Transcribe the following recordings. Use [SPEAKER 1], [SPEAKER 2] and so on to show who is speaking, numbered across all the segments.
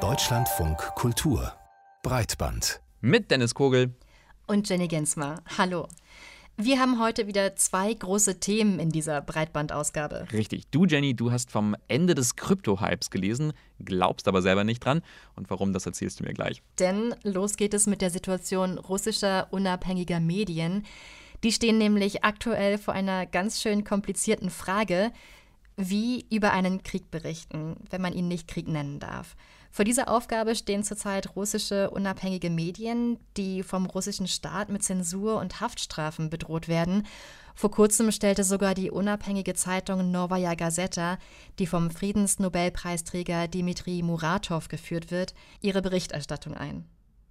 [SPEAKER 1] Deutschlandfunk Kultur Breitband
[SPEAKER 2] mit Dennis Kogel
[SPEAKER 3] und Jenny Gensmer. Hallo. Wir haben heute wieder zwei große Themen in dieser Breitbandausgabe.
[SPEAKER 2] Richtig. Du, Jenny, du hast vom Ende des Krypto-Hypes gelesen, glaubst aber selber nicht dran. Und warum, das erzählst du mir gleich.
[SPEAKER 3] Denn los geht es mit der Situation russischer unabhängiger Medien. Die stehen nämlich aktuell vor einer ganz schön komplizierten Frage, wie über einen Krieg berichten, wenn man ihn nicht Krieg nennen darf. Vor dieser Aufgabe stehen zurzeit russische unabhängige Medien, die vom russischen Staat mit Zensur und Haftstrafen bedroht werden. Vor kurzem stellte sogar die unabhängige Zeitung Novaya Gazeta, die vom Friedensnobelpreisträger Dmitri Muratov geführt wird, ihre Berichterstattung ein.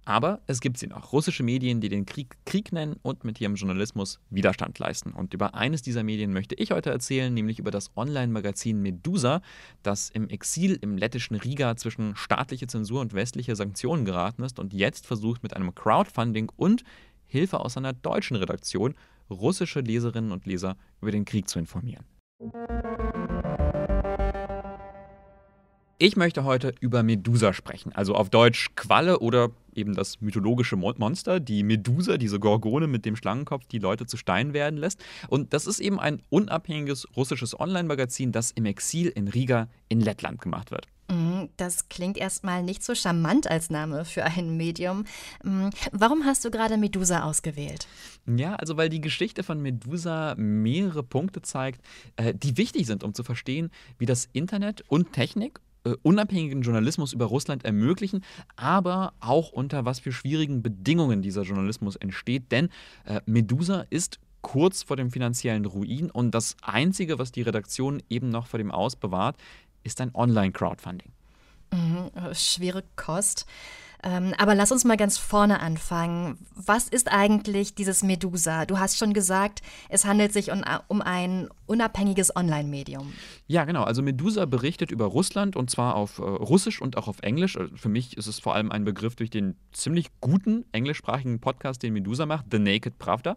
[SPEAKER 2] Aber es gibt sie noch. Russische Medien, die den Krieg Krieg nennen und mit ihrem Journalismus Widerstand leisten. Und über eines dieser Medien möchte ich heute erzählen, nämlich über das Online-Magazin Medusa, das im Exil im lettischen Riga zwischen staatliche Zensur und westliche Sanktionen geraten ist und jetzt versucht mit einem Crowdfunding und Hilfe aus einer deutschen Redaktion russische Leserinnen und Leser über den Krieg zu informieren. Ich möchte heute über Medusa sprechen, also auf Deutsch Qualle oder eben das mythologische Monster, die Medusa, diese Gorgone mit dem Schlangenkopf, die Leute zu Stein werden lässt. Und das ist eben ein unabhängiges russisches Online-Magazin, das im Exil in Riga in Lettland gemacht wird.
[SPEAKER 3] Mhm, das klingt erstmal nicht so charmant als Name für ein Medium. Mhm, warum hast du gerade Medusa ausgewählt?
[SPEAKER 2] Ja, also weil die Geschichte von Medusa mehrere Punkte zeigt, äh, die wichtig sind, um zu verstehen, wie das Internet und Technik äh, unabhängigen Journalismus über Russland ermöglichen, aber auch unter was für schwierigen Bedingungen dieser Journalismus entsteht. Denn äh, Medusa ist kurz vor dem finanziellen Ruin und das Einzige, was die Redaktion eben noch vor dem Aus bewahrt, ist ein Online-Crowdfunding.
[SPEAKER 3] Mhm, schwere Kost. Ähm, aber lass uns mal ganz vorne anfangen. Was ist eigentlich dieses Medusa? Du hast schon gesagt, es handelt sich um, um ein unabhängiges Online-Medium.
[SPEAKER 2] Ja, genau. Also Medusa berichtet über Russland und zwar auf äh, Russisch und auch auf Englisch. Also für mich ist es vor allem ein Begriff durch den ziemlich guten englischsprachigen Podcast, den Medusa macht, The Naked Pravda.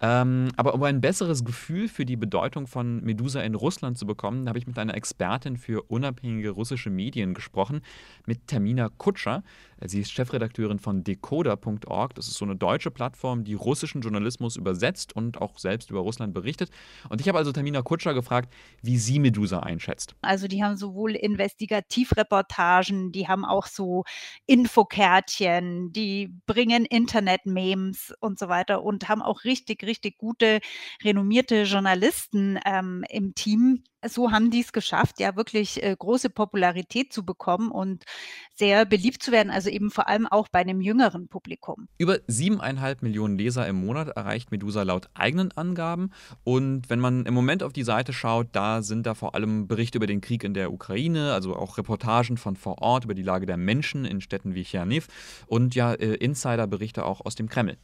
[SPEAKER 2] Ähm, aber um ein besseres Gefühl für die Bedeutung von Medusa in Russland zu bekommen, habe ich mit einer Expertin für unabhängige russische Medien gesprochen, mit Termina Kutscher. Sie ist Chefredakteurin von decoder.org. Das ist so eine deutsche Plattform, die russischen Journalismus übersetzt und auch selbst über Russland berichtet. Und ich habe also Tamina Kutscher gefragt, wie sie Medusa einschätzt.
[SPEAKER 4] Also die haben sowohl Investigativreportagen, die haben auch so Infokärtchen, die bringen Internet-Memes und so weiter und haben auch richtig, richtig gute, renommierte Journalisten ähm, im Team, so haben die es geschafft, ja wirklich äh, große Popularität zu bekommen und sehr beliebt zu werden, also eben vor allem auch bei einem jüngeren Publikum.
[SPEAKER 2] Über siebeneinhalb Millionen Leser im Monat erreicht Medusa laut eigenen Angaben. Und wenn man im Moment auf die Seite schaut, da sind da vor allem Berichte über den Krieg in der Ukraine, also auch Reportagen von vor Ort über die Lage der Menschen in Städten wie Cherniv und ja äh, Insiderberichte auch aus dem Kreml.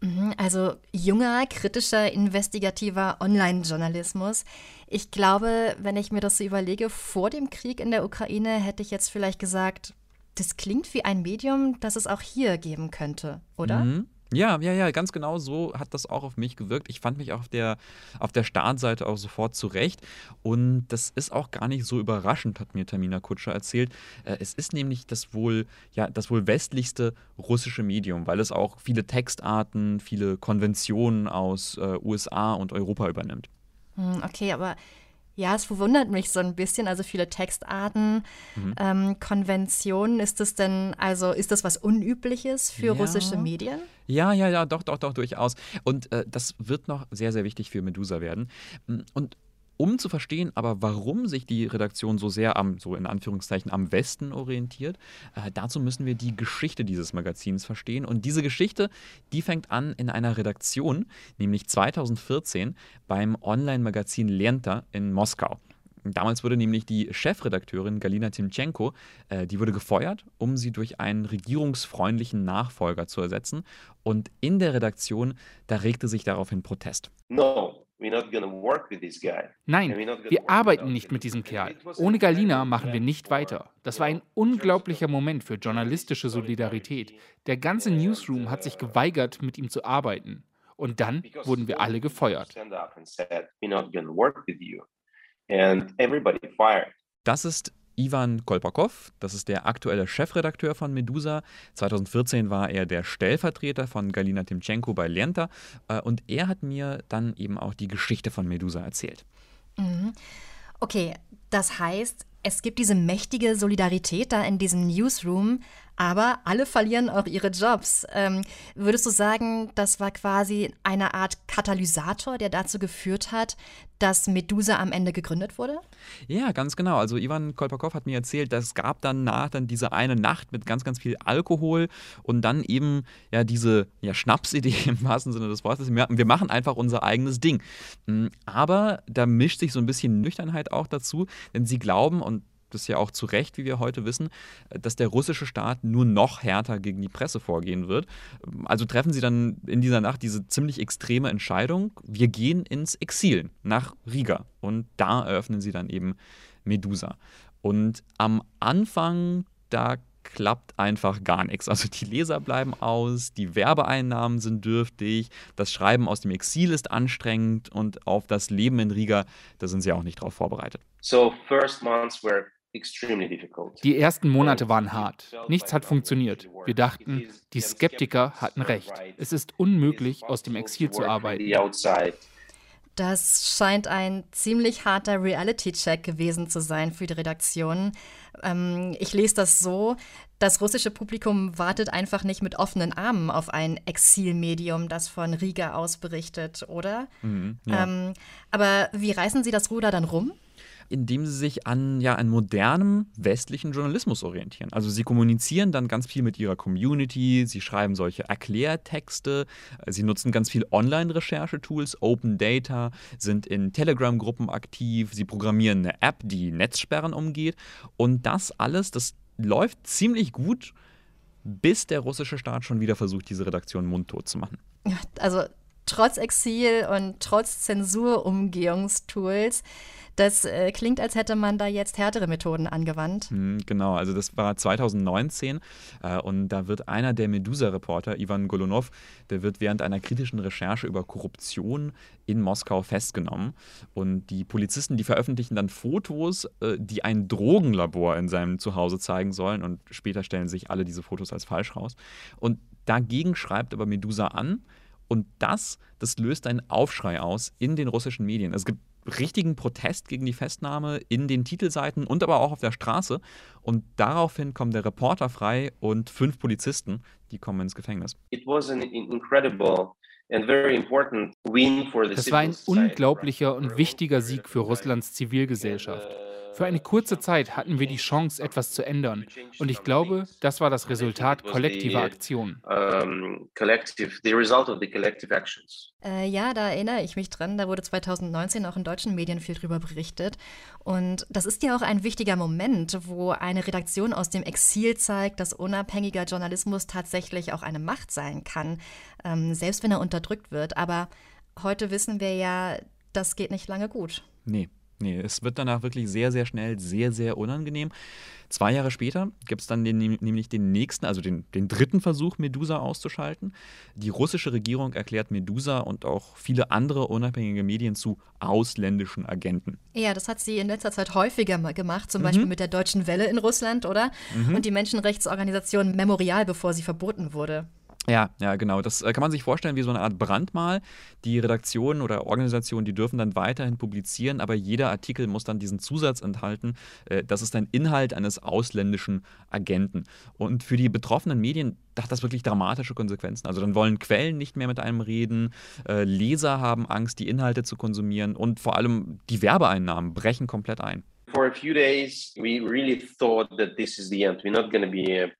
[SPEAKER 3] Mhm, also junger, kritischer, investigativer Online-Journalismus. Ich glaube, wenn ich mir das so überlege, vor dem Krieg in der Ukraine hätte ich jetzt vielleicht gesagt, das klingt wie ein Medium, das es auch hier geben könnte, oder?
[SPEAKER 2] Mhm. Ja, ja, ja, ganz genau so hat das auch auf mich gewirkt. Ich fand mich auf der, auf der Startseite auch sofort zurecht. Und das ist auch gar nicht so überraschend, hat mir Tamina Kutscher erzählt. Äh, es ist nämlich das wohl, ja, das wohl westlichste russische Medium, weil es auch viele Textarten, viele Konventionen aus äh, USA und Europa übernimmt.
[SPEAKER 3] Hm, okay, aber ja, es verwundert mich so ein bisschen. Also viele Textarten, mhm. ähm, Konventionen. Ist das denn, also ist das was Unübliches für ja. russische Medien?
[SPEAKER 2] Ja, ja, ja, doch, doch, doch, durchaus. Und äh, das wird noch sehr, sehr wichtig für Medusa werden. Und um zu verstehen, aber warum sich die Redaktion so sehr am, so in Anführungszeichen, am Westen orientiert, äh, dazu müssen wir die Geschichte dieses Magazins verstehen. Und diese Geschichte, die fängt an in einer Redaktion, nämlich 2014 beim Online-Magazin Lenta in Moskau. Damals wurde nämlich die Chefredakteurin Galina Timchenko, äh, die wurde gefeuert, um sie durch einen regierungsfreundlichen Nachfolger zu ersetzen. Und in der Redaktion, da regte sich daraufhin Protest.
[SPEAKER 5] No, Nein, wir arbeiten nicht mit diesem Kerl. Ohne Galina machen wir nicht weiter. Das war ein unglaublicher Moment für journalistische Solidarität. Der ganze Newsroom hat sich geweigert, mit ihm zu arbeiten. Und dann wurden wir alle gefeuert.
[SPEAKER 2] Das ist Ivan Kolpakov, das ist der aktuelle Chefredakteur von Medusa. 2014 war er der Stellvertreter von Galina Timchenko bei Lenta äh, und er hat mir dann eben auch die Geschichte von Medusa erzählt.
[SPEAKER 3] Mhm. Okay, das heißt, es gibt diese mächtige Solidarität da in diesem Newsroom, aber alle verlieren auch ihre Jobs. Ähm, würdest du sagen, das war quasi eine Art Katalysator, der dazu geführt hat, dass Medusa am Ende gegründet wurde?
[SPEAKER 2] Ja, ganz genau. Also Ivan Kolpakov hat mir erzählt, es gab danach dann diese eine Nacht mit ganz, ganz viel Alkohol und dann eben ja diese ja, Schnapsidee im wahrsten Sinne des Wortes. Wir machen einfach unser eigenes Ding. Hm, aber da mischt sich so ein bisschen Nüchternheit auch dazu, denn sie glauben, und das ja auch zu Recht, wie wir heute wissen, dass der russische Staat nur noch härter gegen die Presse vorgehen wird. Also treffen sie dann in dieser Nacht diese ziemlich extreme Entscheidung, wir gehen ins Exil nach Riga und da eröffnen sie dann eben Medusa. Und am Anfang, da klappt einfach gar nichts. Also die Leser bleiben aus, die Werbeeinnahmen sind dürftig, das Schreiben aus dem Exil ist anstrengend und auf das Leben in Riga, da sind sie auch nicht drauf vorbereitet.
[SPEAKER 6] So first months were
[SPEAKER 5] die ersten Monate waren hart. Nichts hat funktioniert. Wir dachten, die Skeptiker hatten recht. Es ist unmöglich, aus dem Exil zu arbeiten.
[SPEAKER 3] Das scheint ein ziemlich harter Reality-Check gewesen zu sein für die Redaktion. Ähm, ich lese das so, das russische Publikum wartet einfach nicht mit offenen Armen auf ein Exilmedium, das von Riga aus berichtet, oder? Mhm, ja. ähm, aber wie reißen Sie das Ruder dann rum?
[SPEAKER 2] Indem sie sich an ja, an modernem westlichen Journalismus orientieren. Also sie kommunizieren dann ganz viel mit ihrer Community, sie schreiben solche Erklärtexte, sie nutzen ganz viel Online-Recherchetools, Open Data, sind in Telegram-Gruppen aktiv, sie programmieren eine App, die Netzsperren umgeht und das alles, das läuft ziemlich gut, bis der russische Staat schon wieder versucht, diese Redaktion mundtot zu machen.
[SPEAKER 3] Also trotz Exil und trotz Zensurumgehungstools das äh, klingt, als hätte man da jetzt härtere Methoden angewandt.
[SPEAKER 2] Mhm, genau, also das war 2019 äh, und da wird einer der Medusa-Reporter, Ivan Golunov, der wird während einer kritischen Recherche über Korruption in Moskau festgenommen. Und die Polizisten, die veröffentlichen dann Fotos, äh, die ein Drogenlabor in seinem Zuhause zeigen sollen und später stellen sich alle diese Fotos als falsch raus. Und dagegen schreibt aber Medusa an, und das, das löst einen Aufschrei aus in den russischen Medien. Es gibt richtigen Protest gegen die Festnahme in den Titelseiten und aber auch auf der Straße. Und daraufhin kommt der Reporter frei und fünf Polizisten, die kommen ins Gefängnis.
[SPEAKER 6] It was an incredible das
[SPEAKER 5] war ein unglaublicher und wichtiger Sieg für Russlands Zivilgesellschaft. Für eine kurze Zeit hatten wir die Chance, etwas zu ändern. Und ich glaube, das war das Resultat kollektiver Aktionen.
[SPEAKER 3] Äh, ja, da erinnere ich mich dran. Da wurde 2019 auch in deutschen Medien viel drüber berichtet. Und das ist ja auch ein wichtiger Moment, wo eine Redaktion aus dem Exil zeigt, dass unabhängiger Journalismus tatsächlich auch eine Macht sein kann, ähm, selbst wenn er unterdrückt wird. Aber heute wissen wir ja, das geht nicht lange gut.
[SPEAKER 2] Nee, Nee, es wird danach wirklich sehr, sehr schnell sehr, sehr unangenehm. Zwei Jahre später gibt es dann den, nämlich den nächsten, also den, den dritten Versuch, Medusa auszuschalten. Die russische Regierung erklärt Medusa und auch viele andere unabhängige Medien zu ausländischen Agenten.
[SPEAKER 3] Ja, das hat sie in letzter Zeit häufiger gemacht, zum mhm. Beispiel mit der Deutschen Welle in Russland, oder? Mhm. Und die Menschenrechtsorganisation Memorial, bevor sie verboten wurde.
[SPEAKER 2] Ja, ja, genau. Das äh, kann man sich vorstellen wie so eine Art Brandmal. Die Redaktionen oder Organisationen, die dürfen dann weiterhin publizieren, aber jeder Artikel muss dann diesen Zusatz enthalten. Äh, das ist ein Inhalt eines ausländischen Agenten. Und für die betroffenen Medien hat das wirklich dramatische Konsequenzen. Also dann wollen Quellen nicht mehr mit einem reden, äh, Leser haben Angst, die Inhalte zu konsumieren und vor allem die Werbeeinnahmen brechen komplett ein. For a few days, we really thought that this is the end. We're not going to be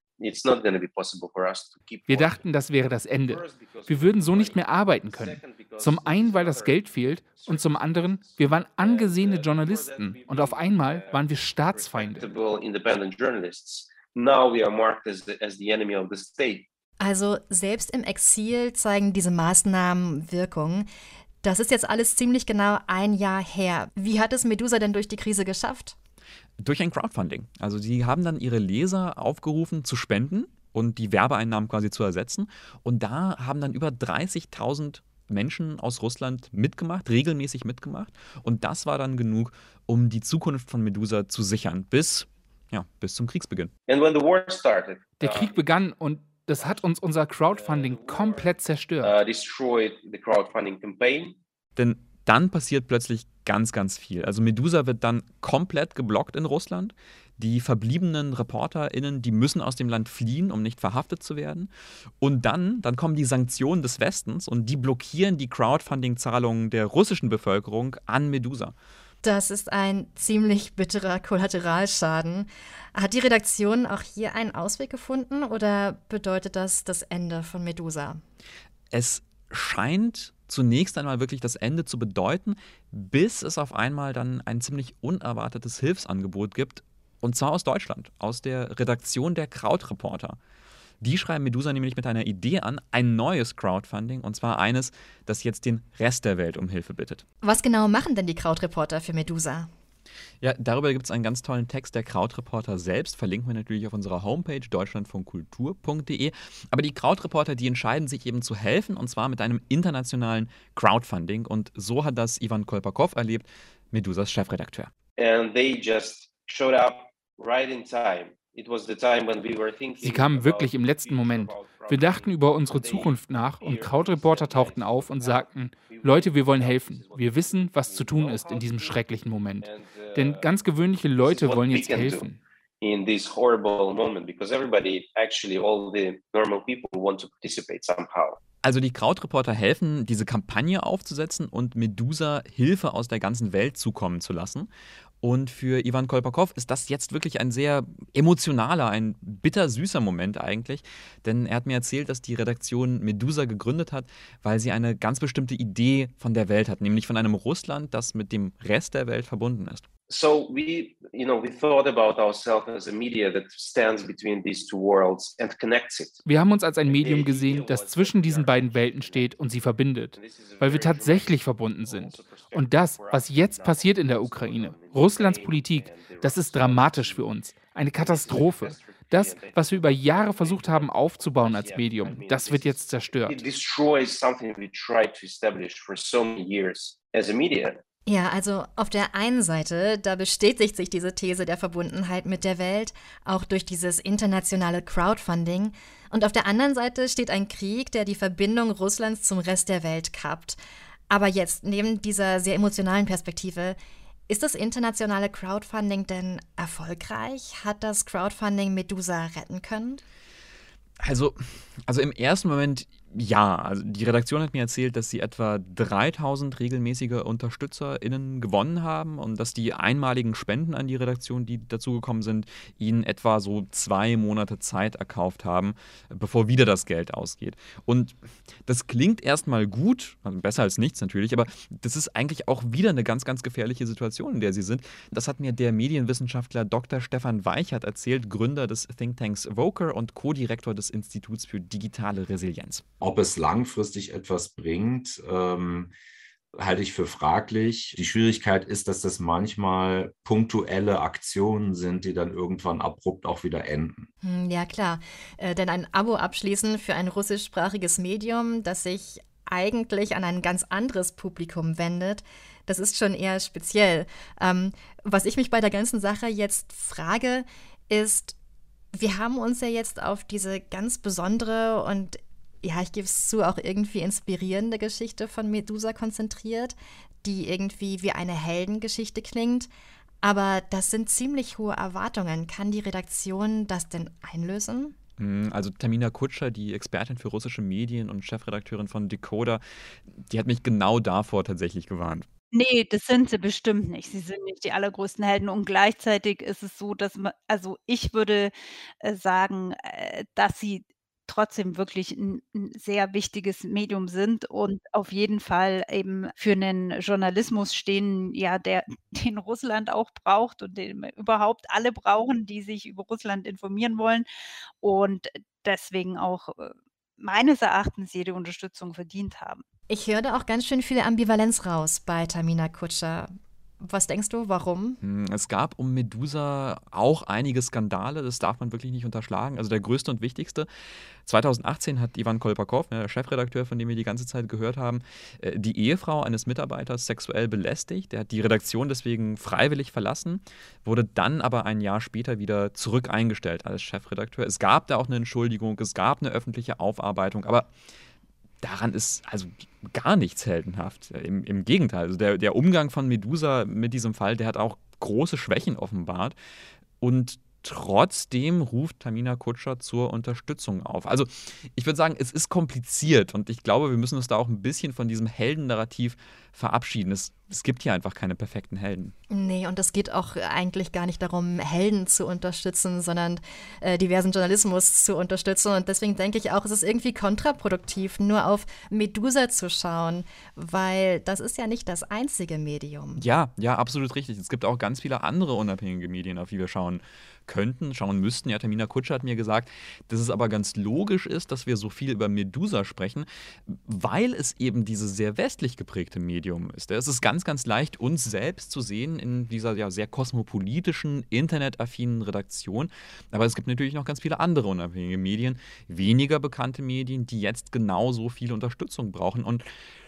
[SPEAKER 5] wir dachten, das wäre das Ende. Wir würden so nicht mehr arbeiten können. Zum einen, weil das Geld fehlt und zum anderen, wir waren angesehene Journalisten und auf einmal waren wir Staatsfeinde.
[SPEAKER 3] Also selbst im Exil zeigen diese Maßnahmen Wirkung. Das ist jetzt alles ziemlich genau ein Jahr her. Wie hat es Medusa denn durch die Krise geschafft?
[SPEAKER 2] Durch ein Crowdfunding. Also sie haben dann ihre Leser aufgerufen zu spenden und die Werbeeinnahmen quasi zu ersetzen. Und da haben dann über 30.000 Menschen aus Russland mitgemacht, regelmäßig mitgemacht. Und das war dann genug, um die Zukunft von Medusa zu sichern, bis ja, bis zum Kriegsbeginn.
[SPEAKER 6] And when the war started,
[SPEAKER 5] Der
[SPEAKER 6] uh,
[SPEAKER 5] Krieg begann und das hat uns unser Crowdfunding komplett zerstört.
[SPEAKER 6] uh, destroyed the crowdfunding campaign.
[SPEAKER 2] Denn dann passiert plötzlich ganz, ganz viel. Also Medusa wird dann komplett geblockt in Russland. Die verbliebenen ReporterInnen, die müssen aus dem Land fliehen, um nicht verhaftet zu werden. Und dann, dann kommen die Sanktionen des Westens und die blockieren die Crowdfunding-Zahlungen der russischen Bevölkerung an Medusa.
[SPEAKER 3] Das ist ein ziemlich bitterer Kollateralschaden. Hat die Redaktion auch hier einen Ausweg gefunden oder bedeutet das das Ende von Medusa?
[SPEAKER 2] Es scheint zunächst einmal wirklich das Ende zu bedeuten, bis es auf einmal dann ein ziemlich unerwartetes Hilfsangebot gibt. Und zwar aus Deutschland, aus der Redaktion der Krautreporter. Die schreiben Medusa nämlich mit einer Idee an, ein neues Crowdfunding, und zwar eines, das jetzt den Rest der Welt um Hilfe bittet.
[SPEAKER 3] Was genau machen denn die Krautreporter für Medusa?
[SPEAKER 2] Ja, darüber gibt es einen ganz tollen Text der Krautreporter selbst, verlinken wir natürlich auf unserer Homepage deutschlandvonkultur.de. Aber die Krautreporter, die entscheiden sich eben zu helfen, und zwar mit einem internationalen Crowdfunding. Und so hat das Ivan Kolpakov erlebt, Medusas Chefredakteur.
[SPEAKER 6] And they just showed up right in time. It was the time when we were thinking
[SPEAKER 5] Sie kamen wirklich im letzten Moment. Wir dachten über unsere Zukunft nach und Krautreporter tauchten auf und sagten, Leute, wir wollen helfen. Wir wissen, was zu tun ist in diesem schrecklichen Moment.
[SPEAKER 6] Uh,
[SPEAKER 5] Denn ganz gewöhnliche Leute wollen jetzt helfen.
[SPEAKER 6] in this horrible moment because everybody actually all the normal people want to participate somehow
[SPEAKER 2] Also die Krautreporter helfen, diese Kampagne aufzusetzen und Medusa Hilfe aus der ganzen Welt zukommen zu lassen. Und für Ivan Kolpakov ist das jetzt wirklich ein sehr emotionaler, ein bittersüßer Moment eigentlich. Denn er hat mir erzählt, dass die Redaktion Medusa gegründet hat, weil sie eine ganz bestimmte Idee von der Welt hat, nämlich von einem Russland, das mit dem Rest der Welt verbunden ist.
[SPEAKER 6] So we you know we thought about ourselves as a media that stands between these two worlds and connects it
[SPEAKER 5] Wir haben uns als ein Medium gesehen, das zwischen diesen beiden Welten steht und sie verbindet, weil wir tatsächlich verbunden sind. Und das, was jetzt passiert in der Ukraine, Russlands Politik, das ist dramatisch für uns. Eine Katastrophe. Das, was wir über Jahre versucht haben aufzubauen als Medium, das wird jetzt
[SPEAKER 6] it
[SPEAKER 5] zerstört.
[SPEAKER 6] destroys something we tried to establish for so many years as a media
[SPEAKER 3] Ja, also auf der einen Seite, da bestätigt sich diese These der Verbundenheit mit der Welt, auch durch dieses internationale Crowdfunding. Und auf der anderen Seite steht ein Krieg, der die Verbindung Russlands zum Rest der Welt kappt. Aber jetzt, neben dieser sehr emotionalen Perspektive, ist das internationale Crowdfunding denn erfolgreich? Hat das Crowdfunding Medusa retten können?
[SPEAKER 2] Also, also im ersten Moment ja. Also die Redaktion hat mir erzählt, dass sie etwa 3000 regelmäßige UnterstützerInnen gewonnen haben und dass die einmaligen Spenden an die Redaktion, die dazugekommen sind, ihnen etwa so zwei Monate Zeit erkauft haben, bevor wieder das Geld ausgeht. Und das klingt erstmal gut, also besser als nichts natürlich, aber das ist eigentlich auch wieder eine ganz, ganz gefährliche Situation, in der sie sind. Das hat mir der Medienwissenschaftler Dr. Stefan Weichert erzählt, Gründer des Thinktanks Voker und Co-Direktor des Instituts für digitale Resilienz.
[SPEAKER 7] Ob es langfristig etwas bringt, ähm, halte ich für fraglich. Die Schwierigkeit ist, dass das manchmal punktuelle Aktionen sind, die dann irgendwann abrupt auch wieder enden.
[SPEAKER 3] Hm, ja, klar. Äh, denn ein Abo abschließen für ein russischsprachiges Medium, das sich eigentlich an ein ganz anderes Publikum wendet, das ist schon eher speziell. Ähm, was ich mich bei der ganzen Sache jetzt frage, ist, wir haben uns ja jetzt auf diese ganz besondere und ja, ich gebe es zu, auch irgendwie inspirierende Geschichte von Medusa konzentriert, die irgendwie wie eine Heldengeschichte klingt. Aber das sind ziemlich hohe Erwartungen. Kann die Redaktion das denn einlösen?
[SPEAKER 2] Mm, Also Tamina Kutscher, die Expertin für russische Medien und Chefredakteurin von Decoder, die hat mich genau davor tatsächlich gewarnt.
[SPEAKER 4] Nee, das sind sie bestimmt nicht. Sie sind nicht die allergrößten Helden und gleichzeitig ist es so, dass man also ich würde, äh, sagen, äh, dass sie trotzdem wirklich 'n 'n sehr wichtiges Medium sind und auf jeden Fall eben für 'nen Journalismus stehen, ja, der den Russland auch braucht und den überhaupt alle brauchen, die sich über Russland informieren wollen und deswegen auch, äh, meines Erachtens jede Unterstützung verdient haben.
[SPEAKER 3] Ich höre da auch ganz schön viel Ambivalenz raus bei Tamina Kutscher. Was denkst du, warum?
[SPEAKER 2] Hm, es gab um Medusa auch einige Skandale, das darf man wirklich nicht unterschlagen. Also der größte und wichtigste. 2018 hat Ivan Kolpakov, ne, der Chefredakteur, von dem wir die ganze Zeit gehört haben, äh, die Ehefrau eines Mitarbeiters sexuell belästigt. Der hat die Redaktion deswegen freiwillig verlassen, wurde dann aber ein Jahr später wieder zurück eingestellt als Chefredakteur. Es gab da auch eine Entschuldigung, es gab eine öffentliche Aufarbeitung, aber daran ist also gar nichts heldenhaft. Im, im Gegenteil, also der, der Umgang von Medusa mit diesem Fall, der hat auch große Schwächen offenbart. Und Trotzdem ruft Tamina Kutscher zur Unterstützung auf. Also ich würde sagen, es ist kompliziert und ich glaube, wir müssen uns da auch ein bisschen von diesem Heldennarrativ verabschieden. Es, es gibt hier einfach keine perfekten Helden.
[SPEAKER 3] Nee, und es geht auch eigentlich gar nicht darum, Helden zu unterstützen, sondern äh, diversen Journalismus zu unterstützen. Und deswegen denke ich auch, es ist irgendwie kontraproduktiv, nur auf Medusa zu schauen, weil das ist ja nicht das einzige Medium.
[SPEAKER 2] Ja, ja, absolut richtig. Es gibt auch ganz viele andere unabhängige Medien, auf die wir schauen könnten, schauen müssten. Ja, Tamina Kutscher hat mir gesagt, dass es aber ganz logisch ist, dass wir so viel über Medusa sprechen, weil es eben dieses sehr westlich geprägte Medium ist. Es ist ganz, ganz leicht, uns selbst zu sehen in dieser ja sehr kosmopolitischen, internetaffinen Redaktion. Aber es gibt natürlich noch ganz viele andere unabhängige Medien, weniger bekannte Medien, die jetzt genauso viel Unterstützung brauchen. Und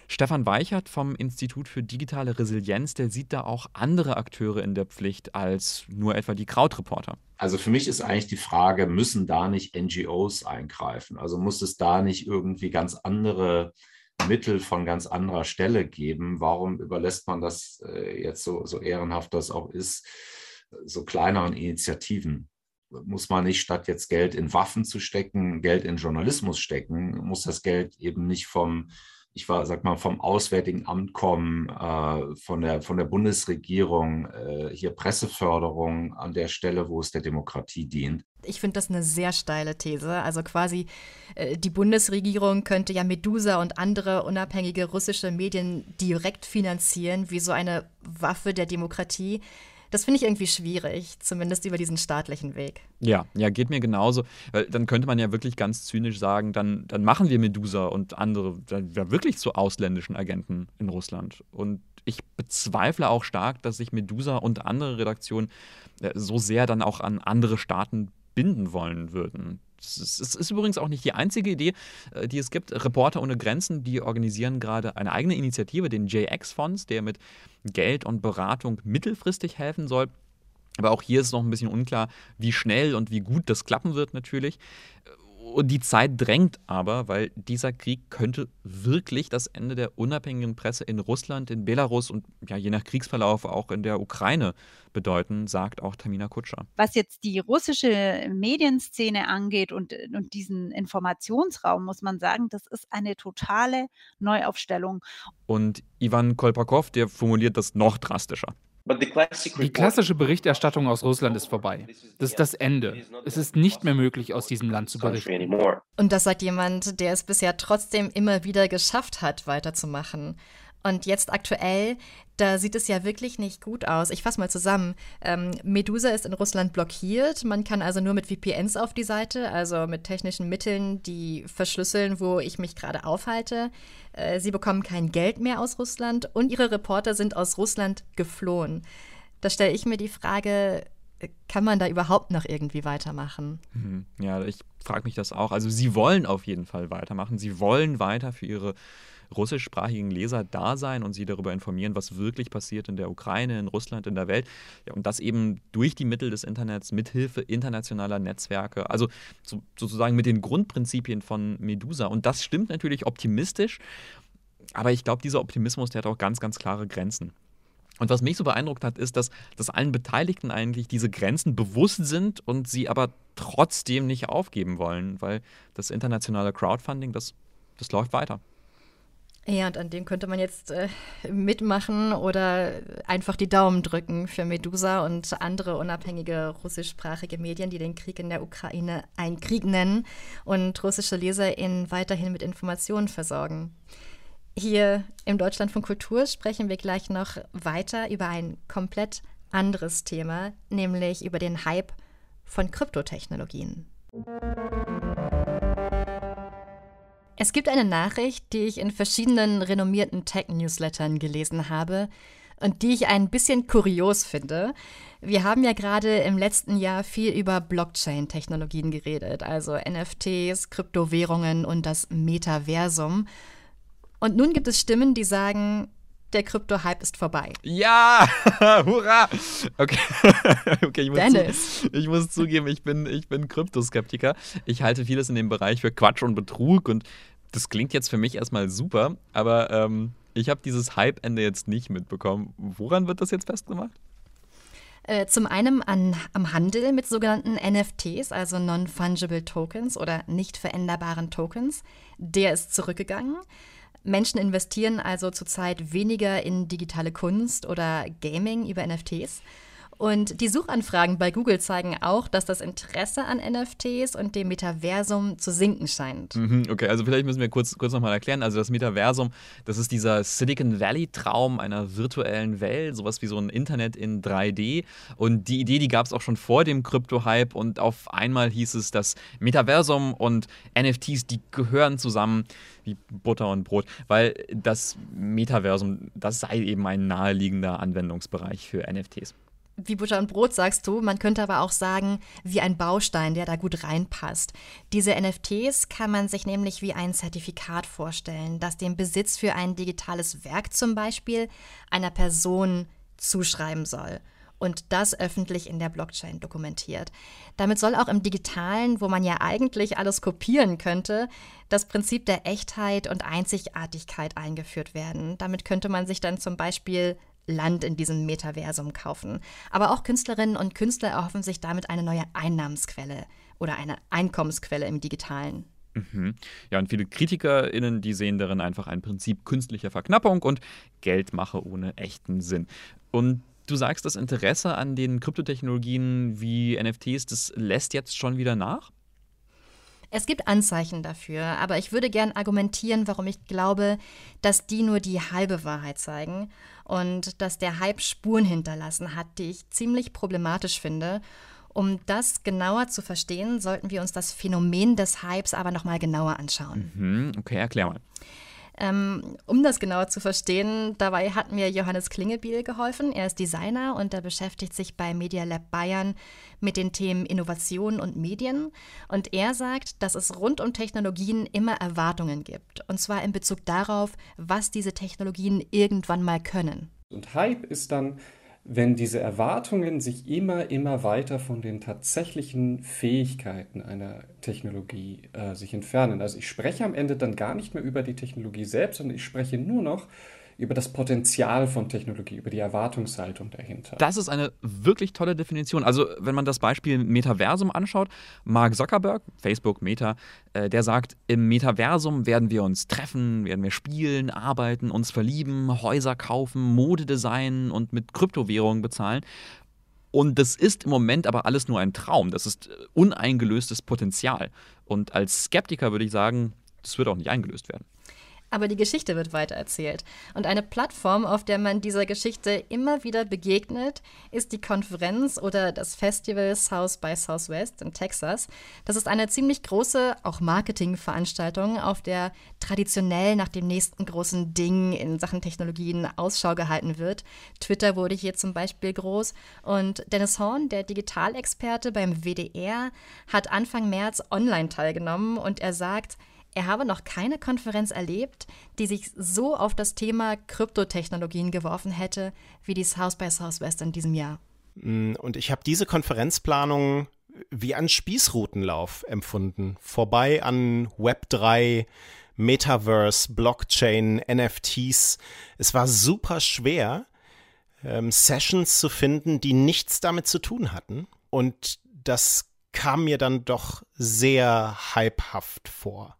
[SPEAKER 2] Stefan Weichert vom Institut für digitale Resilienz, der sieht da auch andere Akteure in der Pflicht als nur etwa die Krautreporter.
[SPEAKER 7] Also für mich ist eigentlich die Frage, müssen da nicht NGOs eingreifen? Also muss es da nicht irgendwie ganz andere Mittel von ganz anderer Stelle geben? Warum überlässt man das äh, jetzt so, so ehrenhaft das auch ist, so kleineren Initiativen? Muss man nicht statt jetzt Geld in Waffen zu stecken, Geld in Journalismus stecken, muss das Geld eben nicht vom ich war, sag mal, vom Auswärtigen Amt kommen, äh, von, der, von der Bundesregierung, äh, hier Presseförderung an der Stelle, wo es der Demokratie dient.
[SPEAKER 3] Ich finde das eine sehr steile These. Also quasi äh, die Bundesregierung könnte ja Medusa und andere unabhängige russische Medien direkt finanzieren, wie so eine Waffe der Demokratie. Das finde ich irgendwie schwierig, zumindest über diesen staatlichen Weg.
[SPEAKER 2] Ja, ja, geht mir genauso. Weil dann könnte man ja wirklich ganz zynisch sagen, dann, dann machen wir Medusa und andere ja wirklich zu ausländischen Agenten in Russland. Und ich bezweifle auch stark, dass sich Medusa und andere Redaktionen äh, so sehr dann auch an andere Staaten binden wollen würden. Es ist übrigens auch nicht die einzige Idee, äh, die es gibt. Reporter ohne Grenzen, die organisieren gerade eine eigene Initiative, den JX-Fonds, der mit Geld und Beratung mittelfristig helfen soll. Aber auch hier ist noch ein bisschen unklar, wie schnell und wie gut das klappen wird natürlich. Und die Zeit drängt aber, weil dieser Krieg könnte wirklich das Ende der unabhängigen Presse in Russland, in Belarus und ja, je nach Kriegsverlauf auch in der Ukraine bedeuten, sagt auch Tamina Kutscher.
[SPEAKER 4] Was jetzt die russische Medienszene angeht und, und diesen Informationsraum, muss man sagen, das ist eine totale Neuaufstellung.
[SPEAKER 2] Und Ivan Kolpakov, der formuliert das noch drastischer.
[SPEAKER 5] Die klassische Berichterstattung aus Russland ist vorbei. Das ist das Ende. Es ist nicht mehr möglich, aus diesem Land zu berichten.
[SPEAKER 3] Und das sagt jemand, der es bisher trotzdem immer wieder geschafft hat, weiterzumachen. Und jetzt aktuell, da sieht es ja wirklich nicht gut aus. Ich fasse mal zusammen. Ähm, Medusa ist in Russland blockiert. Man kann also nur mit VPNs auf die Seite, also mit technischen Mitteln, die verschlüsseln, wo ich mich gerade aufhalte. Äh, sie bekommen kein Geld mehr aus Russland und ihre Reporter sind aus Russland geflohen. Da stelle ich mir die Frage, kann man da überhaupt noch irgendwie weitermachen?
[SPEAKER 2] Mhm. Ja, ich frage mich das auch. Also sie wollen auf jeden Fall weitermachen. Sie wollen weiter für ihre russischsprachigen Leser da sein und sie darüber informieren, was wirklich passiert in der Ukraine, in Russland, in der Welt. Ja, und das eben durch die Mittel des Internets, mithilfe internationaler Netzwerke, also so, sozusagen mit den Grundprinzipien von Medusa. Und das stimmt natürlich optimistisch, aber ich glaube, dieser Optimismus, der hat auch ganz, ganz klare Grenzen. Und was mich so beeindruckt hat, ist, dass, dass allen Beteiligten eigentlich diese Grenzen bewusst sind und sie aber trotzdem nicht aufgeben wollen, weil das internationale Crowdfunding, das, das läuft weiter.
[SPEAKER 3] Ja, und an dem könnte man jetzt äh, mitmachen oder einfach die Daumen drücken für Medusa und andere unabhängige russischsprachige Medien, die den Krieg in der Ukraine einen Krieg nennen und russische LeserInnen weiterhin mit Informationen versorgen. Hier im Deutschland von Kultur sprechen wir gleich noch weiter über ein komplett anderes Thema, nämlich über den Hype von Kryptotechnologien. Es gibt eine Nachricht, die ich in verschiedenen renommierten Tech-Newslettern gelesen habe, und die ich ein bisschen kurios finde. Wir haben ja gerade im letzten Jahr viel über Blockchain-Technologien geredet, also NFTs, Kryptowährungen und das Metaversum. Und nun gibt es Stimmen, die sagen, der Krypto-Hype ist vorbei.
[SPEAKER 2] Ja, hurra! Okay, okay ich, muss
[SPEAKER 3] Dennis.
[SPEAKER 2] Zu, ich muss zugeben, ich bin, ich bin Kryptoskeptiker. Ich halte vieles in dem Bereich für Quatsch und Betrug und das klingt jetzt für mich erstmal super, aber ähm, ich habe dieses Hype-Ende jetzt nicht mitbekommen. Woran wird das jetzt festgemacht?
[SPEAKER 3] Äh, zum einen an, am Handel mit sogenannten NFTs, also Non-Fungible Tokens oder nicht veränderbaren Tokens. Der ist zurückgegangen. Menschen investieren also zurzeit weniger in digitale Kunst oder Gaming über NFTs. Und die Suchanfragen bei Google zeigen auch, dass das Interesse an NFTs und dem Metaversum zu sinken scheint.
[SPEAKER 2] Mhm, okay, also vielleicht müssen wir kurz, kurz nochmal erklären. Also das Metaversum, das ist dieser Silicon Valley-Traum einer virtuellen Welt, sowas wie so ein Internet in 3D. Und die Idee, die gab es auch schon vor dem Krypto-Hype und auf einmal hieß es, dass Metaversum und NFTs, die gehören zusammen wie Butter und Brot, weil das Metaversum, das sei eben ein naheliegender Anwendungsbereich für NFTs
[SPEAKER 3] wie Butter und Brot sagst du, man könnte aber auch sagen, wie ein Baustein, der da gut reinpasst. Diese NFTs kann man sich nämlich wie ein Zertifikat vorstellen, das den Besitz für ein digitales Werk zum Beispiel einer Person zuschreiben soll und das öffentlich in der Blockchain dokumentiert. Damit soll auch im digitalen, wo man ja eigentlich alles kopieren könnte, das Prinzip der Echtheit und Einzigartigkeit eingeführt werden. Damit könnte man sich dann zum Beispiel Land in diesem Metaversum kaufen. Aber auch Künstlerinnen und Künstler erhoffen sich damit eine neue Einnahmensquelle oder eine Einkommensquelle im digitalen.
[SPEAKER 2] Mhm. Ja, und viele KritikerInnen, die sehen darin einfach ein Prinzip künstlicher Verknappung und Geldmache ohne echten Sinn. Und du sagst, das Interesse an den Kryptotechnologien wie NFTs, das lässt jetzt schon wieder nach?
[SPEAKER 3] Es gibt Anzeichen dafür, aber ich würde gern argumentieren, warum ich glaube, dass die nur die halbe Wahrheit zeigen und dass der Hype Spuren hinterlassen hat, die ich ziemlich problematisch finde. Um das genauer zu verstehen, sollten wir uns das Phänomen des Hypes aber nochmal genauer anschauen.
[SPEAKER 2] Mhm, okay, erklär mal.
[SPEAKER 3] Ähm, um das genauer zu verstehen, dabei hat mir Johannes Klingebiel geholfen. Er ist Designer und er beschäftigt sich bei Media Lab Bayern mit den Themen Innovation und Medien. Und er sagt, dass es rund um Technologien immer Erwartungen gibt. Und zwar in Bezug darauf, was diese Technologien irgendwann mal können.
[SPEAKER 8] Und Hype ist dann wenn diese Erwartungen sich immer, immer weiter von den tatsächlichen Fähigkeiten einer Technologie äh, sich entfernen. Also ich spreche am Ende dann gar nicht mehr über die Technologie selbst, sondern ich spreche nur noch über das Potenzial von Technologie, über die Erwartungshaltung dahinter.
[SPEAKER 2] Das ist eine wirklich tolle Definition. Also, wenn man das Beispiel Metaversum anschaut, Mark Zuckerberg, Facebook, Meta, äh, der sagt, im Metaversum werden wir uns treffen, werden wir spielen, arbeiten, uns verlieben, Häuser kaufen, Mode designen und mit Kryptowährungen bezahlen. Und das ist im Moment aber alles nur ein Traum. Das ist äh, uneingelöstes Potenzial. Und als Skeptiker würde ich sagen, das wird auch nicht eingelöst werden
[SPEAKER 3] aber die Geschichte wird weitererzählt. Und eine Plattform, auf der man dieser Geschichte immer wieder begegnet, ist die Konferenz oder das Festival South by Southwest in Texas. Das ist eine ziemlich große, auch Marketingveranstaltung, auf der traditionell nach dem nächsten großen Ding in Sachen Technologien Ausschau gehalten wird. Twitter wurde hier zum Beispiel groß. Und Dennis Horn, der Digitalexperte beim WDR, hat Anfang März online teilgenommen und er sagt, er habe noch keine Konferenz erlebt, die sich so auf das Thema Kryptotechnologien geworfen hätte wie die South by Southwest in diesem Jahr.
[SPEAKER 9] Mm, und ich habe diese Konferenzplanung wie einen Spießrutenlauf empfunden. Vorbei an Web3, Metaverse, Blockchain, NFTs. Es war super schwer, ähm, Sessions zu finden, die nichts damit zu tun hatten. Und das kam mir dann doch sehr hypehaft vor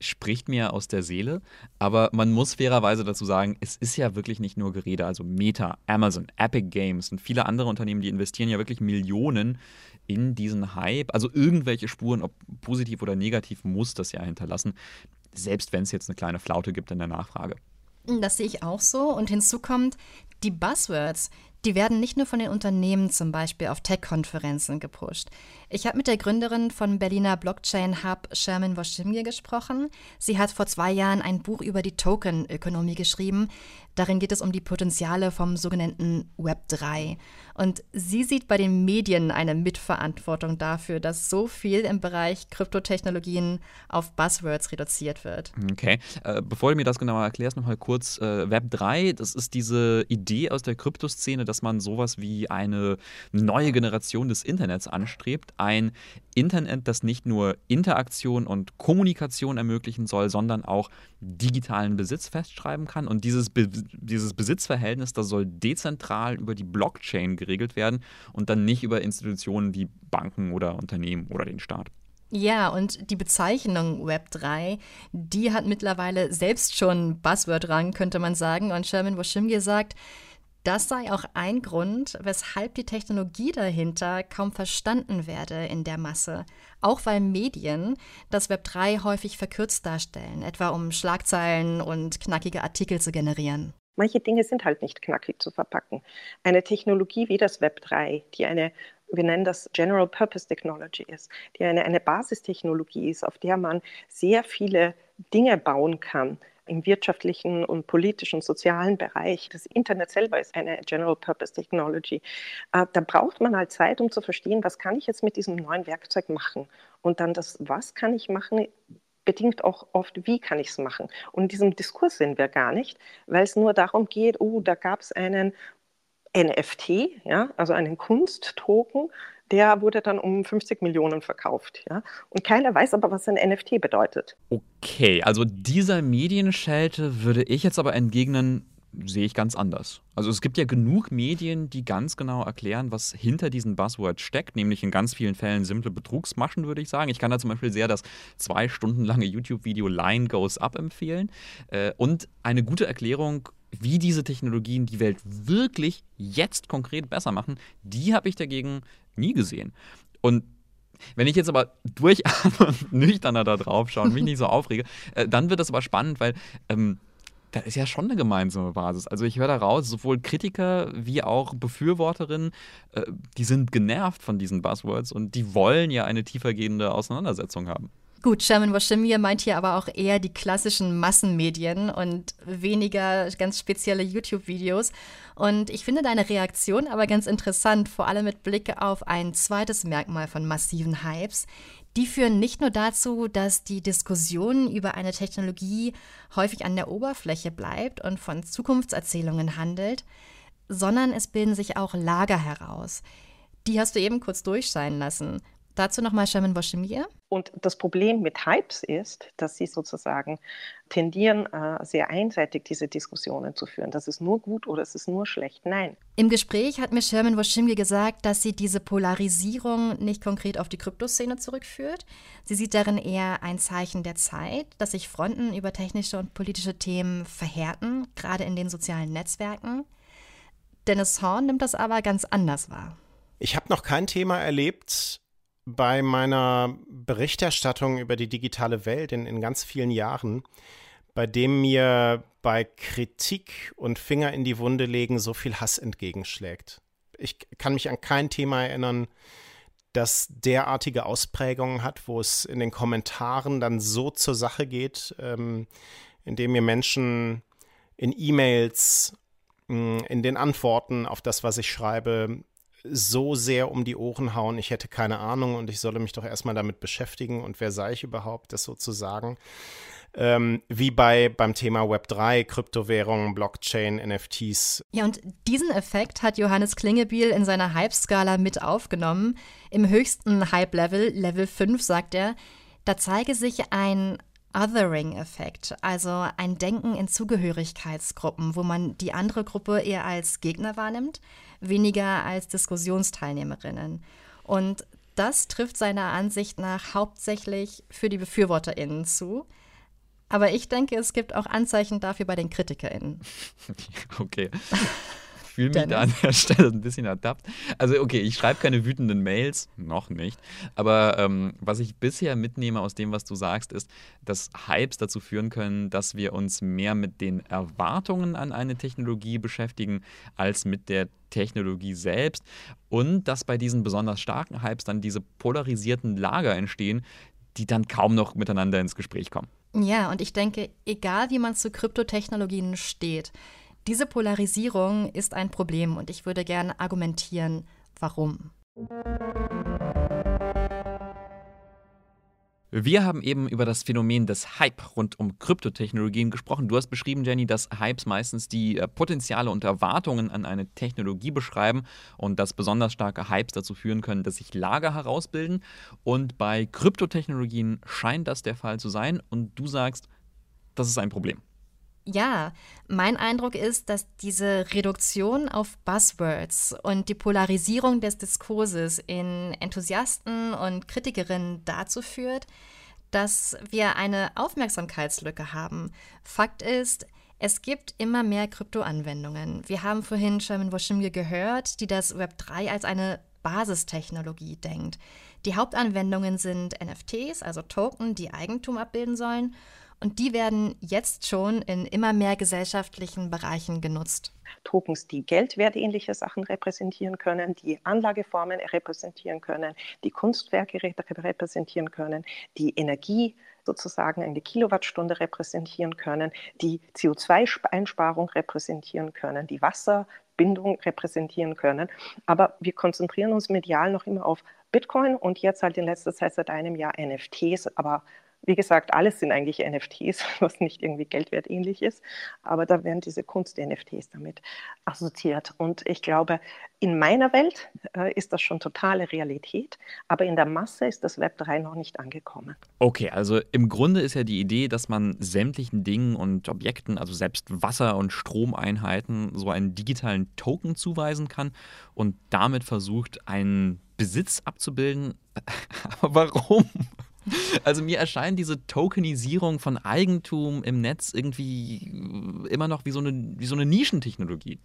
[SPEAKER 2] spricht mir aus der Seele. Aber man muss fairerweise dazu sagen, es ist ja wirklich nicht nur Gerede. Also Meta, Amazon, Epic Games und viele andere Unternehmen, die investieren ja wirklich Millionen in diesen Hype. Also irgendwelche Spuren, ob positiv oder negativ, muss das ja hinterlassen. Selbst wenn es jetzt eine kleine Flaute gibt in der Nachfrage.
[SPEAKER 3] Das sehe ich auch so. Und hinzu kommt, Die Buzzwords, die werden nicht nur von den Unternehmen zum Beispiel auf Tech-Konferenzen gepusht. Ich habe mit der Gründerin von Berliner Blockchain Hub, Sherman Woschimje, gesprochen. Sie hat vor zwei Jahren ein Buch über die Token-Ökonomie geschrieben. Darin geht es um die Potenziale vom sogenannten Web 3. Und sie sieht bei den Medien eine Mitverantwortung dafür, dass so viel im Bereich Kryptotechnologien auf Buzzwords reduziert wird.
[SPEAKER 2] Okay. Äh, bevor du mir das genauer erklärst, nochmal kurz. Äh, Web 3, das ist diese Idee aus der Kryptoszene, dass man sowas wie eine neue Generation des Internets anstrebt. Ein Internet, das nicht nur Interaktion und Kommunikation ermöglichen soll, sondern auch digitalen Besitz festschreiben kann. Und dieses, Be dieses Besitzverhältnis, das soll dezentral über die Blockchain geregelt werden und dann nicht über Institutionen wie Banken oder Unternehmen oder den Staat.
[SPEAKER 3] Ja, und die Bezeichnung Web3, die hat mittlerweile selbst schon Buzzword-Rang, könnte man sagen. Und Sherman Washimge sagt, das sei auch ein Grund, weshalb die Technologie dahinter kaum verstanden werde in der Masse. Auch weil Medien das Web 3 häufig verkürzt darstellen, etwa um Schlagzeilen und knackige Artikel zu generieren.
[SPEAKER 10] Manche Dinge sind halt nicht knackig zu verpacken. Eine Technologie wie das Web 3, die eine wir nennen das General Purpose Technology ist, die eine, eine Basistechnologie ist, auf der man sehr viele Dinge bauen kann, im wirtschaftlichen und politischen, sozialen Bereich. Das Internet selber ist eine General Purpose Technology. Äh, da braucht man halt Zeit, um zu verstehen, was kann ich jetzt mit diesem neuen Werkzeug machen. Und dann das, was kann ich machen, bedingt auch oft, wie kann ich es machen. Und in diesem Diskurs sind wir gar nicht, weil es nur darum geht, oh, da gab es einen NFT, ja, also einen Kunsttoken, der wurde dann um 50 Millionen verkauft. Ja? Und keiner weiß aber, was ein NFT bedeutet.
[SPEAKER 2] Okay, also dieser Medienschelte würde ich jetzt aber entgegnen, sehe ich ganz anders. Also es gibt ja genug Medien, die ganz genau erklären, was hinter diesen Buzzwords steckt, nämlich in ganz vielen Fällen simple Betrugsmaschen, würde ich sagen. Ich kann da zum Beispiel sehr das zwei Stunden lange YouTube-Video Line Goes Up empfehlen äh, und eine gute Erklärung wie diese Technologien die Welt wirklich jetzt konkret besser machen, die habe ich dagegen nie gesehen. Und wenn ich jetzt aber durchatme und nüchterner da drauf schaue und mich nicht so aufrege, äh, dann wird das aber spannend, weil ähm, da ist ja schon eine gemeinsame Basis. Also ich höre da raus, sowohl Kritiker wie auch Befürworterinnen, äh, die sind genervt von diesen Buzzwords und die wollen ja eine tiefergehende Auseinandersetzung haben.
[SPEAKER 3] Gut, Sherman Washimir meint hier aber auch eher die klassischen Massenmedien und weniger ganz spezielle YouTube-Videos. Und ich finde deine Reaktion aber ganz interessant, vor allem mit Blick auf ein zweites Merkmal von massiven Hypes. Die führen nicht nur dazu, dass die Diskussion über eine Technologie häufig an der Oberfläche bleibt und von Zukunftserzählungen handelt, sondern es bilden sich auch Lager heraus. Die hast du eben kurz durchscheinen lassen. Dazu nochmal Shaman Boschemir.
[SPEAKER 10] Und das Problem mit Hypes ist, dass sie sozusagen tendieren, äh, sehr einseitig diese Diskussionen zu führen. Das ist nur gut oder es ist nur schlecht. Nein.
[SPEAKER 3] Im Gespräch hat mir Sherman Woshimge gesagt, dass sie diese Polarisierung nicht konkret auf die Kryptoszene zurückführt. Sie sieht darin eher ein Zeichen der Zeit, dass sich Fronten über technische und politische Themen verhärten, gerade in den sozialen Netzwerken. Dennis Horn nimmt das aber ganz anders wahr.
[SPEAKER 9] Ich habe noch kein Thema erlebt, bei meiner Berichterstattung über die digitale Welt in, in ganz vielen Jahren, bei dem mir bei Kritik und Finger in die Wunde legen so viel Hass entgegenschlägt. Ich kann mich an kein Thema erinnern, das derartige Ausprägungen hat, wo es in den Kommentaren dann so zur Sache geht, ähm, indem mir Menschen in E-Mails, mm, in den Antworten auf das, was ich schreibe, so sehr um die Ohren hauen, ich hätte keine Ahnung und ich solle mich doch erstmal damit beschäftigen und wer sei ich überhaupt, das sozusagen. Ähm, wie bei beim Thema Web3, Kryptowährungen, Blockchain, NFTs.
[SPEAKER 3] Ja, und diesen Effekt hat Johannes Klingebiel in seiner Hype-Skala mit aufgenommen. Im höchsten Hype-Level, Level 5, sagt er, da zeige sich ein Othering-Effekt, also ein Denken in Zugehörigkeitsgruppen, wo man die andere Gruppe eher als Gegner wahrnimmt weniger als Diskussionsteilnehmerinnen. Und das trifft seiner Ansicht nach hauptsächlich für die BefürworterInnen zu. Aber ich denke, es gibt auch Anzeichen dafür bei den KritikerInnen.
[SPEAKER 2] Okay. Fühle mich da an der Stelle ein bisschen ertappt. Also okay, ich schreibe keine wütenden Mails, noch nicht. Aber ähm, was ich bisher mitnehme aus dem, was du sagst, ist, dass Hypes dazu führen können, dass wir uns mehr mit den Erwartungen an eine Technologie beschäftigen, als mit der Technologie selbst. Und dass bei diesen besonders starken Hypes dann diese polarisierten Lager entstehen, die dann kaum noch miteinander ins Gespräch kommen.
[SPEAKER 3] Ja, und ich denke, egal wie man zu Kryptotechnologien steht, diese Polarisierung ist ein Problem und ich würde gerne argumentieren, warum.
[SPEAKER 2] Wir haben eben über das Phänomen des Hype rund um Kryptotechnologien gesprochen. Du hast beschrieben, Jenny, dass Hypes meistens die äh, Potenziale und Erwartungen an eine Technologie beschreiben und dass besonders starke Hypes dazu führen können, dass sich Lager herausbilden. Und bei Kryptotechnologien scheint das der Fall zu sein. Und du sagst, das ist ein Problem.
[SPEAKER 3] Ja, mein Eindruck ist, dass diese Reduktion auf Buzzwords und die Polarisierung des Diskurses in Enthusiasten und Kritikerinnen dazu führt, dass wir eine Aufmerksamkeitslücke haben. Fakt ist, es gibt immer mehr Kryptoanwendungen. Wir haben vorhin Sherman Woshimge gehört, die das Web 3 als eine Basistechnologie denkt. Die Hauptanwendungen sind NFTs, also Token, die Eigentum abbilden sollen und die werden jetzt schon in immer mehr gesellschaftlichen Bereichen genutzt.
[SPEAKER 10] Tokens, die geldwertähnliche Sachen repräsentieren können, die Anlageformen repräsentieren können, die Kunstwerke repräsentieren können, die Energie sozusagen eine Kilowattstunde repräsentieren können, die CO2-Einsparung repräsentieren können, die Wasserbindung repräsentieren können. Aber wir konzentrieren uns medial noch immer auf Bitcoin und jetzt halt in letzter Zeit seit einem Jahr NFTs, aber wie gesagt, alles sind eigentlich NFTs, was nicht irgendwie Geldwert ähnlich ist, aber da werden diese Kunst-NFTs damit assoziiert. Und ich glaube, in meiner Welt äh, ist das schon totale Realität, aber in der Masse ist das Web 3 noch nicht angekommen.
[SPEAKER 2] Okay, also im Grunde ist ja die Idee, dass man sämtlichen Dingen und Objekten, also selbst Wasser- und Stromeinheiten, so einen digitalen Token zuweisen kann und damit versucht, einen Besitz abzubilden. Aber warum? Also mir erscheint diese Tokenisierung von Eigentum im Netz irgendwie immer noch wie so eine, wie so eine Nischentechnologie.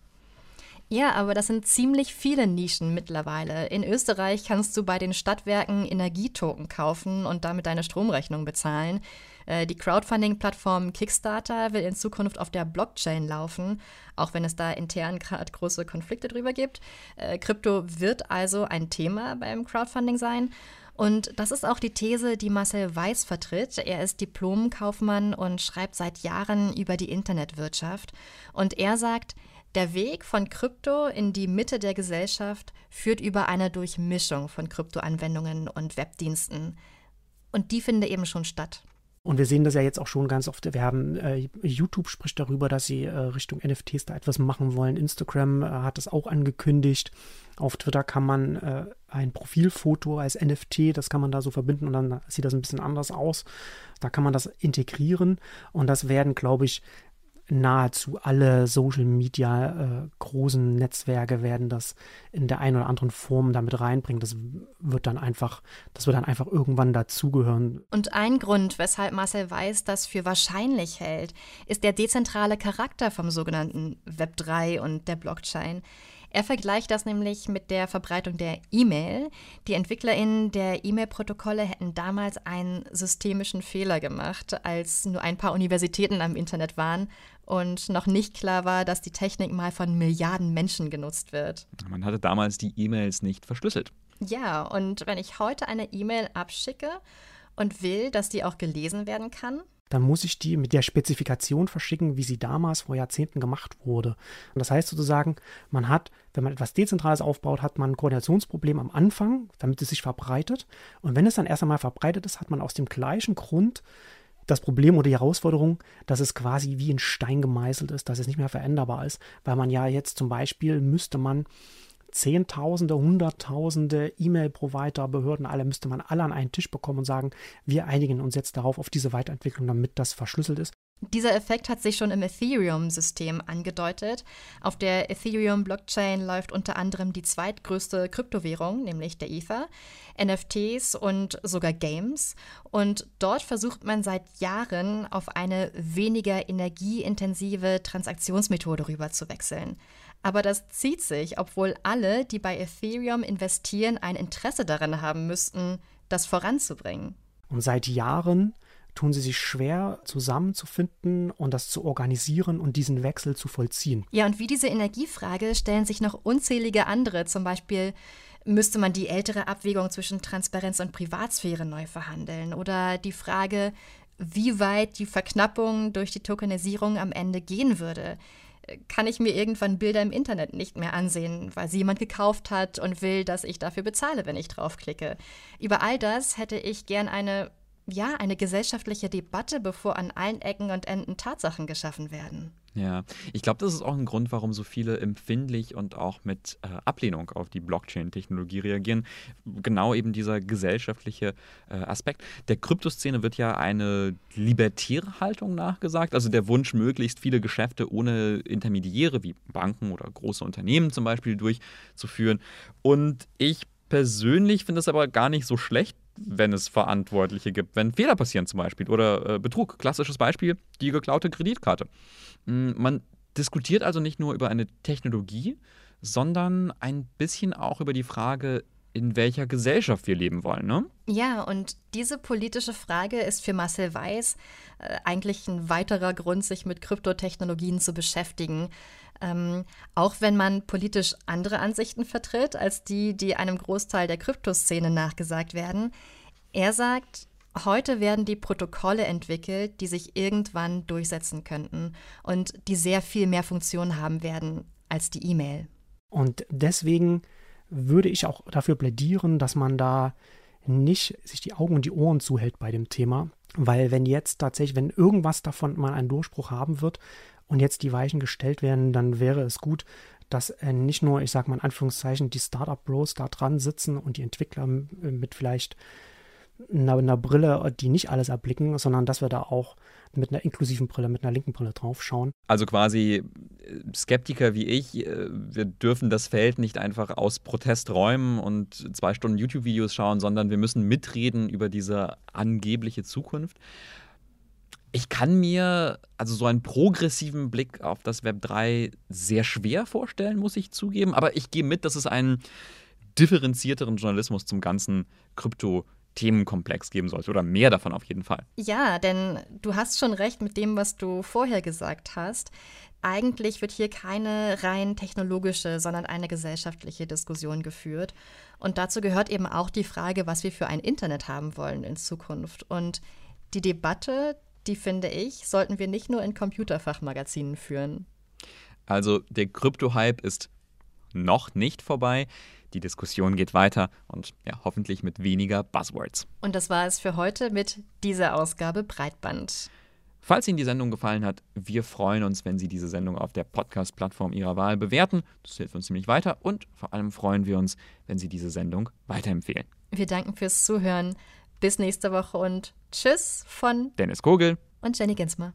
[SPEAKER 3] Ja, aber das sind ziemlich viele Nischen mittlerweile. In Österreich kannst du bei den Stadtwerken Energietoken kaufen und damit deine Stromrechnung bezahlen. Äh, die Crowdfunding-Plattform Kickstarter will in Zukunft auf der Blockchain laufen, auch wenn es da intern gerade große Konflikte drüber gibt. Äh, Krypto wird also ein Thema beim Crowdfunding sein. Und das ist auch die These, die Marcel Weiß vertritt. Er ist Diplomkaufmann und schreibt seit Jahren über die Internetwirtschaft. Und er sagt, der Weg von Krypto in die Mitte der Gesellschaft führt über eine Durchmischung von Kryptoanwendungen und Webdiensten. Und die findet eben schon statt.
[SPEAKER 11] Und wir sehen das ja jetzt auch schon ganz oft. Wir haben äh, YouTube spricht darüber, dass sie äh, Richtung NFTs da etwas machen wollen. Instagram äh, hat das auch angekündigt. Auf Twitter kann man äh, ein Profilfoto als NFT, das kann man da so verbinden und dann sieht das ein bisschen anders aus. Da kann man das integrieren und das werden, glaube ich, nahezu alle Social Media äh, großen Netzwerke werden das in der einen oder anderen Form damit reinbringen. Das wird dann einfach, das wird dann einfach irgendwann dazugehören.
[SPEAKER 3] Und ein Grund, weshalb Marcel Weiß das für wahrscheinlich hält, ist der dezentrale Charakter vom sogenannten Web 3 und der Blockchain. Er vergleicht das nämlich mit der Verbreitung der E-Mail. Die EntwicklerInnen der E-Mail-Protokolle hätten damals einen systemischen Fehler gemacht, als nur ein paar Universitäten am Internet waren und noch nicht klar war, dass die Technik mal von Milliarden Menschen genutzt wird.
[SPEAKER 2] Man hatte damals die E-Mails nicht verschlüsselt.
[SPEAKER 3] Ja, und wenn ich heute eine E-Mail abschicke und will, dass die auch gelesen werden kann,
[SPEAKER 11] dann muss ich die mit der Spezifikation verschicken, wie sie damals vor Jahrzehnten gemacht wurde. Und das heißt sozusagen, man hat, wenn man etwas Dezentrales aufbaut, hat man ein Koordinationsproblem am Anfang, damit es sich verbreitet. Und wenn es dann erst einmal verbreitet ist, hat man aus dem gleichen Grund das Problem oder die Herausforderung, dass es quasi wie in Stein gemeißelt ist, dass es nicht mehr veränderbar ist, weil man ja jetzt zum Beispiel müsste man Zehntausende, Hunderttausende E-Mail-Provider, Behörden, alle müsste man alle an einen Tisch bekommen und sagen, wir einigen uns jetzt darauf, auf diese Weiterentwicklung, damit das verschlüsselt ist.
[SPEAKER 3] Dieser Effekt hat sich schon im Ethereum-System angedeutet. Auf der Ethereum-Blockchain läuft unter anderem die zweitgrößte Kryptowährung, nämlich der Ether, NFTs und sogar Games. Und dort versucht man seit Jahren auf eine weniger energieintensive Transaktionsmethode rüberzuwechseln. Aber das zieht sich, obwohl alle, die bei Ethereum investieren, ein Interesse daran haben müssten, das voranzubringen.
[SPEAKER 11] Und seit Jahren tun sie sich schwer, zusammenzufinden und das zu organisieren und diesen Wechsel zu vollziehen.
[SPEAKER 3] Ja, und wie diese Energiefrage stellen sich noch unzählige andere. Zum Beispiel müsste man die ältere Abwägung zwischen Transparenz und Privatsphäre neu verhandeln. Oder die Frage, wie weit die Verknappung durch die Tokenisierung am Ende gehen würde kann ich mir irgendwann Bilder im Internet nicht mehr ansehen, weil sie jemand gekauft hat und will, dass ich dafür bezahle, wenn ich draufklicke. Über all das hätte ich gern eine, ja, eine gesellschaftliche Debatte, bevor an allen Ecken und Enden Tatsachen geschaffen werden.
[SPEAKER 2] Ja, ich glaube, das ist auch ein Grund, warum so viele empfindlich und auch mit äh, Ablehnung auf die Blockchain-Technologie reagieren. Genau eben dieser gesellschaftliche äh, Aspekt. Der Kryptoszene wird ja eine libertäre Haltung nachgesagt, also der Wunsch, möglichst viele Geschäfte ohne Intermediäre wie Banken oder große Unternehmen zum Beispiel durchzuführen. Und ich persönlich finde es aber gar nicht so schlecht, wenn es Verantwortliche gibt, wenn Fehler passieren zum Beispiel oder äh, Betrug. Klassisches Beispiel, die geklaute Kreditkarte. Hm, man diskutiert also nicht nur über eine Technologie, sondern ein bisschen auch über die Frage, in welcher Gesellschaft wir leben wollen. Ne?
[SPEAKER 3] Ja, und diese politische Frage ist für Marcel Weiß äh, eigentlich ein weiterer Grund, sich mit Kryptotechnologien zu beschäftigen. Ähm, auch wenn man politisch andere Ansichten vertritt als die, die einem Großteil der Kryptoszene nachgesagt werden. Er sagt, Heute werden die Protokolle entwickelt, die sich irgendwann durchsetzen könnten und die sehr viel mehr Funktionen haben werden als die E-Mail.
[SPEAKER 11] Und deswegen würde ich auch dafür plädieren, dass man da nicht sich die Augen und die Ohren zuhält bei dem Thema, weil wenn jetzt tatsächlich, wenn irgendwas davon mal einen Durchbruch haben wird und jetzt die Weichen gestellt werden, dann wäre es gut, dass äh, nicht nur, ich sage mal in Anführungszeichen, die Startup-Bros da dran sitzen und die Entwickler mit vielleicht einer, einer Brille, die nicht alles erblicken, sondern dass wir da auch mit einer inklusiven Brille, mit einer linken Brille drauf schauen.
[SPEAKER 2] Also quasi äh, Skeptiker wie ich, äh, wir dürfen das Feld nicht einfach aus Protest räumen und zwei Stunden YouTube-Videos schauen, sondern wir müssen mitreden über diese angebliche Zukunft. Ich kann mir also so einen progressiven Blick auf das Web 3 sehr schwer vorstellen, muss ich zugeben, aber ich gehe mit, dass es einen differenzierteren Journalismus zum ganzen Krypto Themenkomplex geben sollte oder mehr davon auf jeden Fall.
[SPEAKER 3] Ja, denn du hast schon recht mit dem, was du vorher gesagt hast. Eigentlich wird hier keine rein technologische, sondern eine gesellschaftliche Diskussion geführt. Und dazu gehört eben auch die Frage, was wir für ein Internet haben wollen in Zukunft. Und die Debatte, die finde ich, sollten wir nicht nur in Computerfachmagazinen führen.
[SPEAKER 2] Also der Krypto-Hype ist noch nicht vorbei. Die Diskussion geht weiter und ja, hoffentlich mit weniger Buzzwords.
[SPEAKER 3] Und das war es für heute mit dieser Ausgabe Breitband.
[SPEAKER 2] Falls Ihnen die Sendung gefallen hat, wir freuen uns, wenn Sie diese Sendung auf der Podcast-Plattform Ihrer Wahl bewerten. Das hilft uns ziemlich weiter und vor allem freuen wir uns, wenn Sie diese Sendung weiterempfehlen.
[SPEAKER 3] Wir danken fürs Zuhören. Bis nächste Woche und Tschüss von
[SPEAKER 2] Dennis Kogel
[SPEAKER 3] und Jenny Ginsmer.